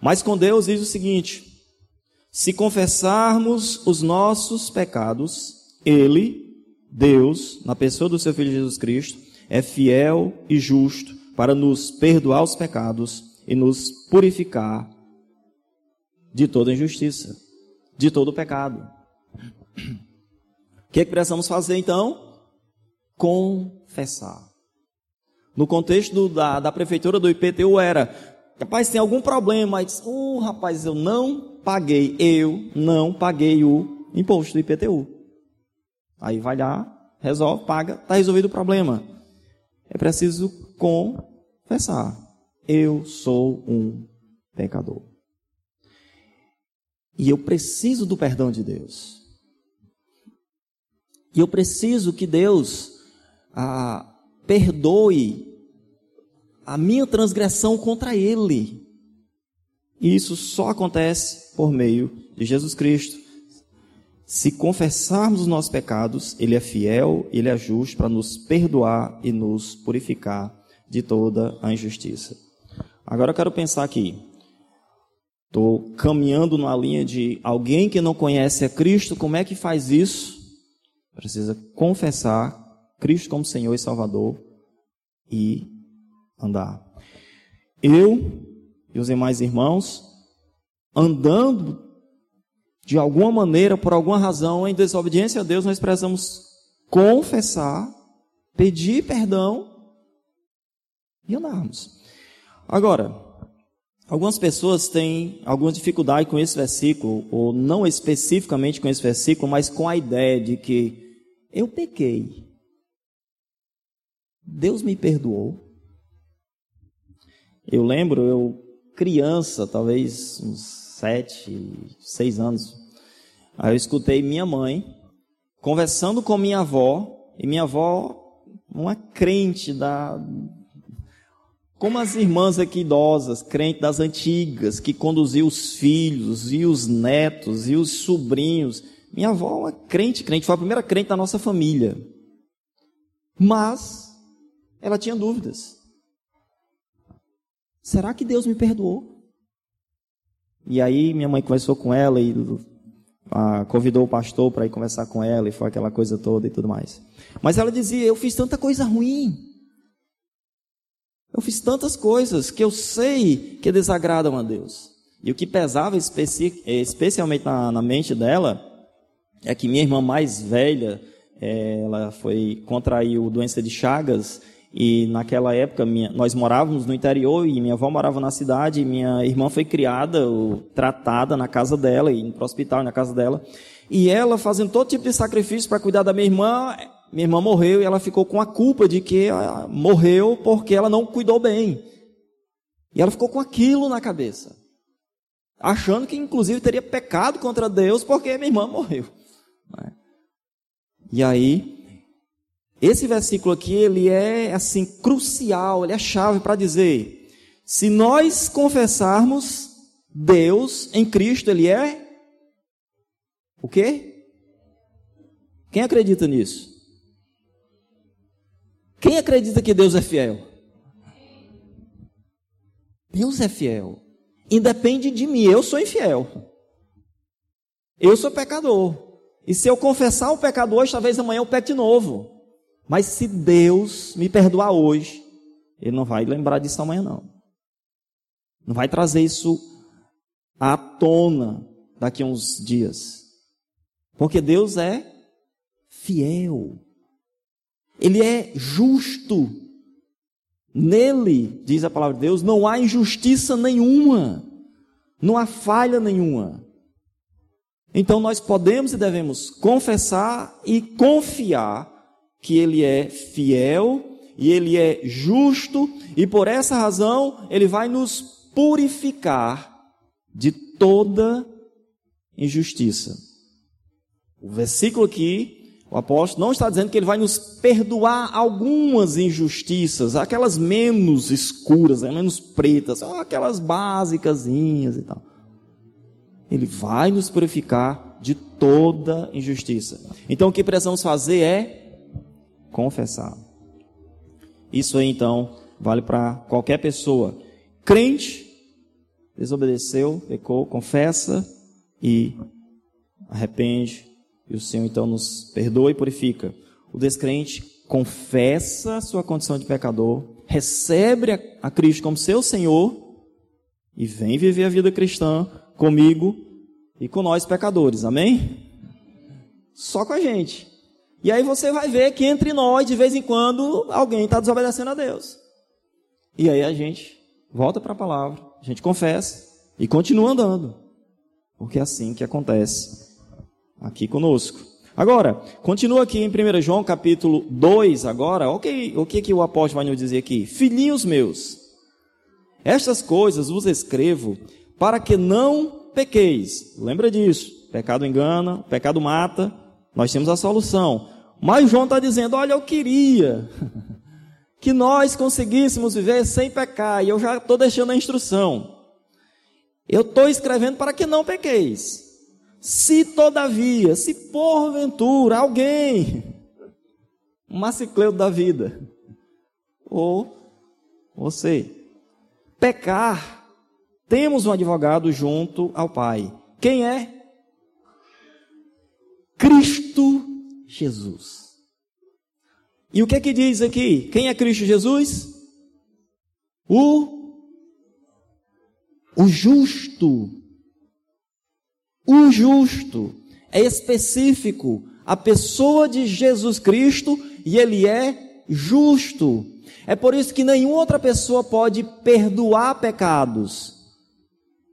Mas com Deus diz o seguinte: se confessarmos os nossos pecados, Ele, Deus, na pessoa do seu Filho Jesus Cristo, é fiel e justo para nos perdoar os pecados e nos purificar de toda injustiça, de todo pecado. O que, é que precisamos fazer então? Confessar. No contexto do, da, da prefeitura do IPTU era, rapaz, tem algum problema? Aí diz, uh, rapaz, eu não paguei, eu não paguei o imposto do IPTU. Aí vai lá, resolve, paga, está resolvido o problema. É preciso confessar. Eu sou um pecador. E eu preciso do perdão de Deus. E eu preciso que Deus ah, perdoe a minha transgressão contra Ele. E isso só acontece por meio de Jesus Cristo. Se confessarmos os nossos pecados, Ele é fiel, Ele é justo para nos perdoar e nos purificar de toda a injustiça. Agora eu quero pensar aqui. Estou caminhando numa linha de alguém que não conhece a Cristo, como é que faz isso? Precisa confessar Cristo como Senhor e Salvador e andar. Eu e os demais irmãos, andando de alguma maneira, por alguma razão, em desobediência a Deus, nós precisamos confessar, pedir perdão e andarmos. Agora, algumas pessoas têm alguma dificuldade com esse versículo, ou não especificamente com esse versículo, mas com a ideia de que eu pequei. Deus me perdoou. Eu lembro, eu criança, talvez uns sete, seis anos, Aí eu escutei minha mãe conversando com minha avó, e minha avó, uma crente da. Como as irmãs aqui idosas, crente das antigas, que conduziu os filhos e os netos e os sobrinhos. Minha avó, uma crente, crente, foi a primeira crente da nossa família. Mas, ela tinha dúvidas. Será que Deus me perdoou? E aí minha mãe conversou com ela e ah, convidou o pastor para ir conversar com ela e foi aquela coisa toda e tudo mais. Mas ela dizia: Eu fiz tanta coisa ruim. Eu fiz tantas coisas que eu sei que desagradam a Deus. E o que pesava especi especialmente na, na, mente dela é que minha irmã mais velha, é, ela foi contraiu doença de Chagas e naquela época minha, nós morávamos no interior e minha avó morava na cidade. Minha irmã foi criada, ou, tratada na casa dela, e para o hospital na casa dela. E ela fazendo todo tipo de sacrifício para cuidar da minha irmã. Minha irmã morreu e ela ficou com a culpa de que morreu porque ela não cuidou bem. E ela ficou com aquilo na cabeça. Achando que inclusive teria pecado contra Deus porque minha irmã morreu. Né? E aí esse versículo aqui, ele é assim crucial, ele é chave para dizer: se nós confessarmos Deus em Cristo, ele é o quê? Quem acredita nisso? Quem acredita que Deus é fiel? Deus é fiel. Independe de mim, eu sou infiel. Eu sou pecador. E se eu confessar o pecado hoje, talvez amanhã eu peque de novo. Mas se Deus me perdoar hoje, Ele não vai lembrar disso amanhã, não. Não vai trazer isso à tona daqui a uns dias. Porque Deus é fiel. Ele é justo. Nele, diz a palavra de Deus, não há injustiça nenhuma. Não há falha nenhuma. Então nós podemos e devemos confessar e confiar que ele é fiel e ele é justo, e por essa razão ele vai nos purificar de toda injustiça. O versículo aqui, o apóstolo não está dizendo que ele vai nos perdoar algumas injustiças, aquelas menos escuras, né, menos pretas, aquelas básicas e tal. Ele vai nos purificar de toda injustiça. Então o que precisamos fazer é confessar. Isso aí então vale para qualquer pessoa. Crente, desobedeceu, pecou, confessa e arrepende, e o Senhor então nos perdoa e purifica. O descrente confessa sua condição de pecador, recebe a Cristo como seu Senhor e vem viver a vida cristã comigo e com nós pecadores. Amém? Só com a gente. E aí você vai ver que entre nós, de vez em quando, alguém está desobedecendo a Deus. E aí a gente volta para a palavra, a gente confessa e continua andando. Porque é assim que acontece aqui conosco. Agora, continua aqui em 1 João capítulo 2 agora, o que, o que, que o apóstolo vai nos dizer aqui? Filhinhos meus, estas coisas vos escrevo para que não pequeis. Lembra disso, pecado engana, pecado mata, nós temos a solução. Mas João está dizendo, olha, eu queria que nós conseguíssemos viver sem pecar, e eu já estou deixando a instrução. Eu estou escrevendo para que não pequeis. Se todavia, se porventura alguém, um macicleu da vida, ou você, pecar, temos um advogado junto ao Pai. Quem é? Cristo Jesus. E o que é que diz aqui? Quem é Cristo Jesus? O o justo. O justo é específico, a pessoa de Jesus Cristo e ele é justo. É por isso que nenhuma outra pessoa pode perdoar pecados.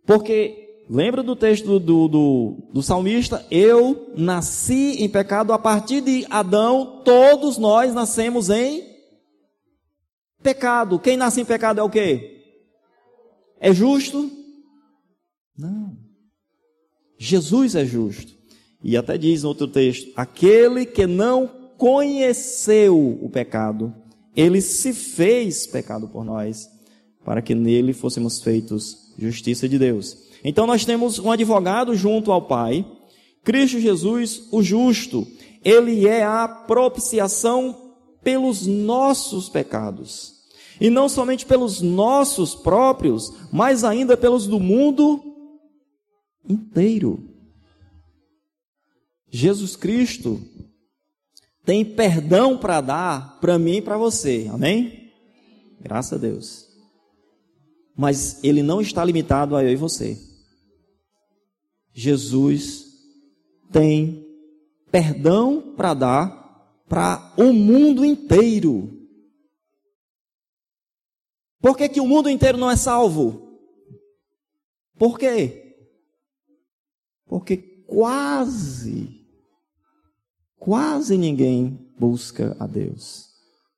Porque Lembra do texto do, do, do, salmista? Eu nasci em pecado a partir de Adão, todos nós nascemos em pecado. Quem nasce em pecado é o quê? É justo? Não. Jesus é justo. E até diz no outro texto: aquele que não conheceu o pecado, ele se fez pecado por nós, para que nele fôssemos feitos justiça de Deus. Então nós temos um advogado junto ao Pai, Cristo Jesus, o justo. Ele é a propiciação pelos nossos pecados. E não somente pelos nossos próprios, mas ainda pelos do mundo inteiro. Jesus Cristo tem perdão para dar para mim e para você. Amém? Graças a Deus. Mas ele não está limitado a eu e você. Jesus tem perdão para dar para o mundo inteiro. Por que, que o mundo inteiro não é salvo? Por quê? Porque quase, quase ninguém busca a Deus.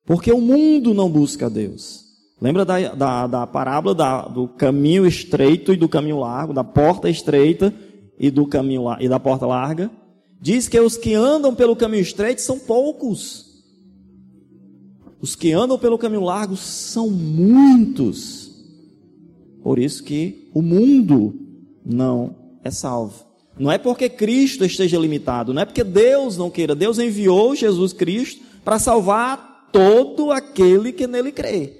Porque o mundo não busca a Deus. Lembra da, da, da parábola da, do caminho estreito e do caminho largo, da porta estreita e do caminho e da porta larga, diz que os que andam pelo caminho estreito são poucos. Os que andam pelo caminho largo são muitos. Por isso que o mundo não é salvo. Não é porque Cristo esteja limitado, não é porque Deus não queira. Deus enviou Jesus Cristo para salvar todo aquele que nele crê.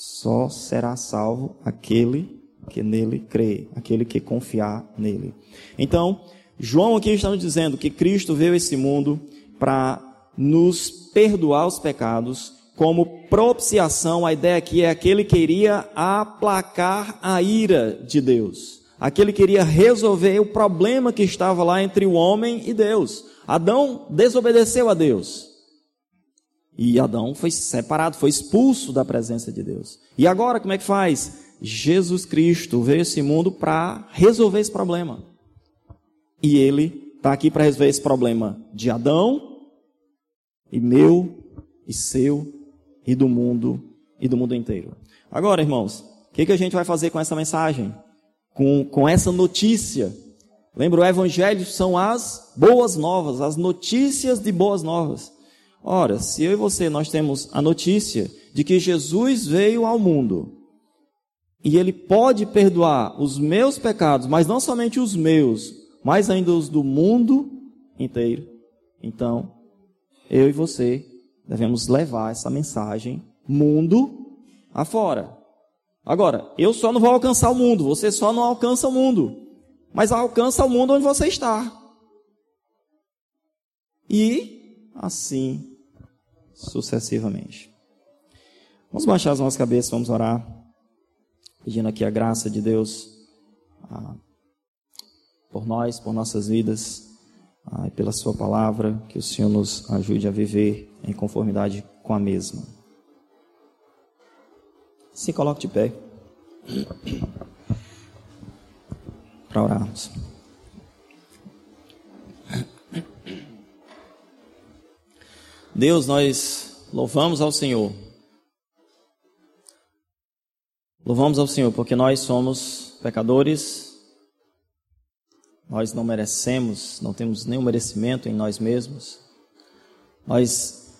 Só será salvo aquele que nele crê, aquele que confiar nele. Então, João aqui está nos dizendo que Cristo veio a esse mundo para nos perdoar os pecados, como propiciação, a ideia aqui é aquele que iria aplacar a ira de Deus. Aquele que iria resolver o problema que estava lá entre o homem e Deus. Adão desobedeceu a Deus. E Adão foi separado, foi expulso da presença de Deus. E agora como é que faz? Jesus Cristo veio a esse mundo para resolver esse problema. E ele está aqui para resolver esse problema de Adão, e meu, e seu, e do mundo, e do mundo inteiro. Agora, irmãos, o que, que a gente vai fazer com essa mensagem? Com, com essa notícia? Lembra, o Evangelho são as boas novas, as notícias de boas novas. Ora, se eu e você nós temos a notícia de que Jesus veio ao mundo e Ele pode perdoar os meus pecados, mas não somente os meus, mas ainda os do mundo inteiro. Então, eu e você devemos levar essa mensagem mundo afora. Agora, eu só não vou alcançar o mundo, você só não alcança o mundo, mas alcança o mundo onde você está. E assim sucessivamente. Vamos baixar as nossas cabeças, vamos orar pedindo aqui a graça de Deus ah, por nós, por nossas vidas, ah, e pela Sua palavra, que o Senhor nos ajude a viver em conformidade com a mesma. Se coloque de pé. Para orarmos. Deus, nós louvamos ao Senhor. Louvamos ao Senhor porque nós somos pecadores, nós não merecemos, não temos nenhum merecimento em nós mesmos. Nós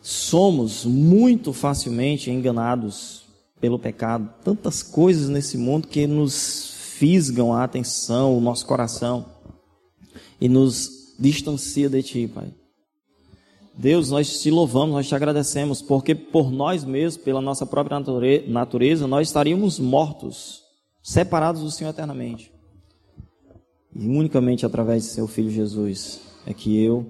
somos muito facilmente enganados pelo pecado. Tantas coisas nesse mundo que nos fisgam a atenção, o nosso coração e nos distancia de Ti, Pai. Deus, nós te louvamos, nós te agradecemos, porque por nós mesmos, pela nossa própria natureza, nós estaríamos mortos, separados do Senhor eternamente. E unicamente através de seu Filho Jesus é que eu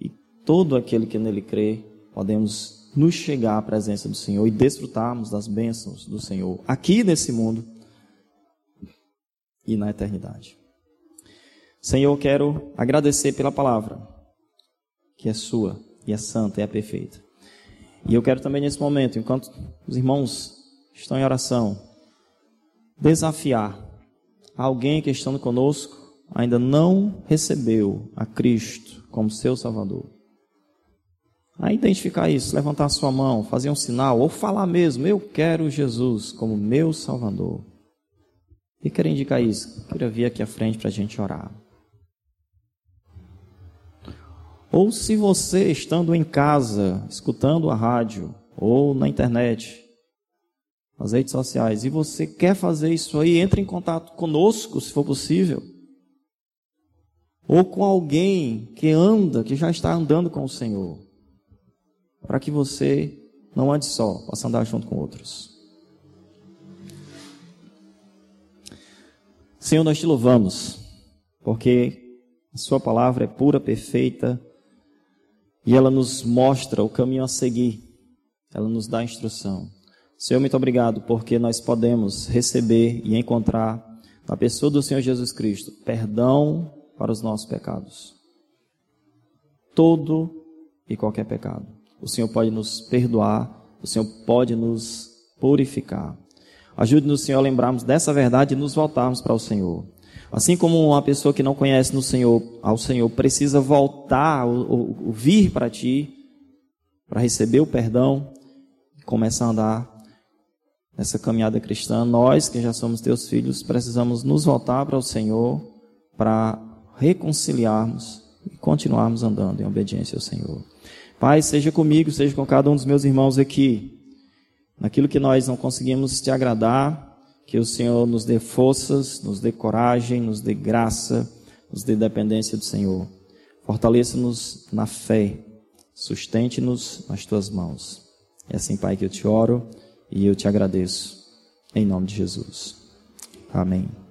e todo aquele que nele crê podemos nos chegar à presença do Senhor e desfrutarmos das bênçãos do Senhor aqui nesse mundo e na eternidade. Senhor, quero agradecer pela palavra, que é sua e é santa e é perfeita. E eu quero também nesse momento, enquanto os irmãos estão em oração, desafiar alguém que estando conosco ainda não recebeu a Cristo como seu Salvador. A identificar isso, levantar a sua mão, fazer um sinal, ou falar mesmo, eu quero Jesus como meu Salvador. E quero indicar isso, queria vir aqui à frente para a gente orar. Ou se você, estando em casa, escutando a rádio, ou na internet, nas redes sociais, e você quer fazer isso aí, entre em contato conosco, se for possível ou com alguém que anda, que já está andando com o Senhor, para que você não ande só, possa andar junto com outros. Senhor, nós te louvamos, porque a Sua palavra é pura, perfeita, e ela nos mostra o caminho a seguir, ela nos dá instrução. Senhor, muito obrigado, porque nós podemos receber e encontrar na pessoa do Senhor Jesus Cristo perdão para os nossos pecados. Todo e qualquer pecado. O Senhor pode nos perdoar, o Senhor pode nos purificar. Ajude-nos, Senhor, a lembrarmos dessa verdade e nos voltarmos para o Senhor. Assim como uma pessoa que não conhece no Senhor, ao Senhor precisa voltar, ou, ou vir para Ti, para receber o perdão e começar a andar nessa caminhada cristã, nós que já somos Teus filhos precisamos nos voltar para o Senhor para reconciliarmos e continuarmos andando em obediência ao Senhor. Pai, seja comigo, seja com cada um dos meus irmãos aqui. Naquilo que nós não conseguimos te agradar, que o Senhor nos dê forças, nos dê coragem, nos dê graça, nos dê dependência do Senhor. Fortaleça-nos na fé, sustente-nos nas tuas mãos. É assim, Pai, que eu te oro e eu te agradeço. Em nome de Jesus. Amém.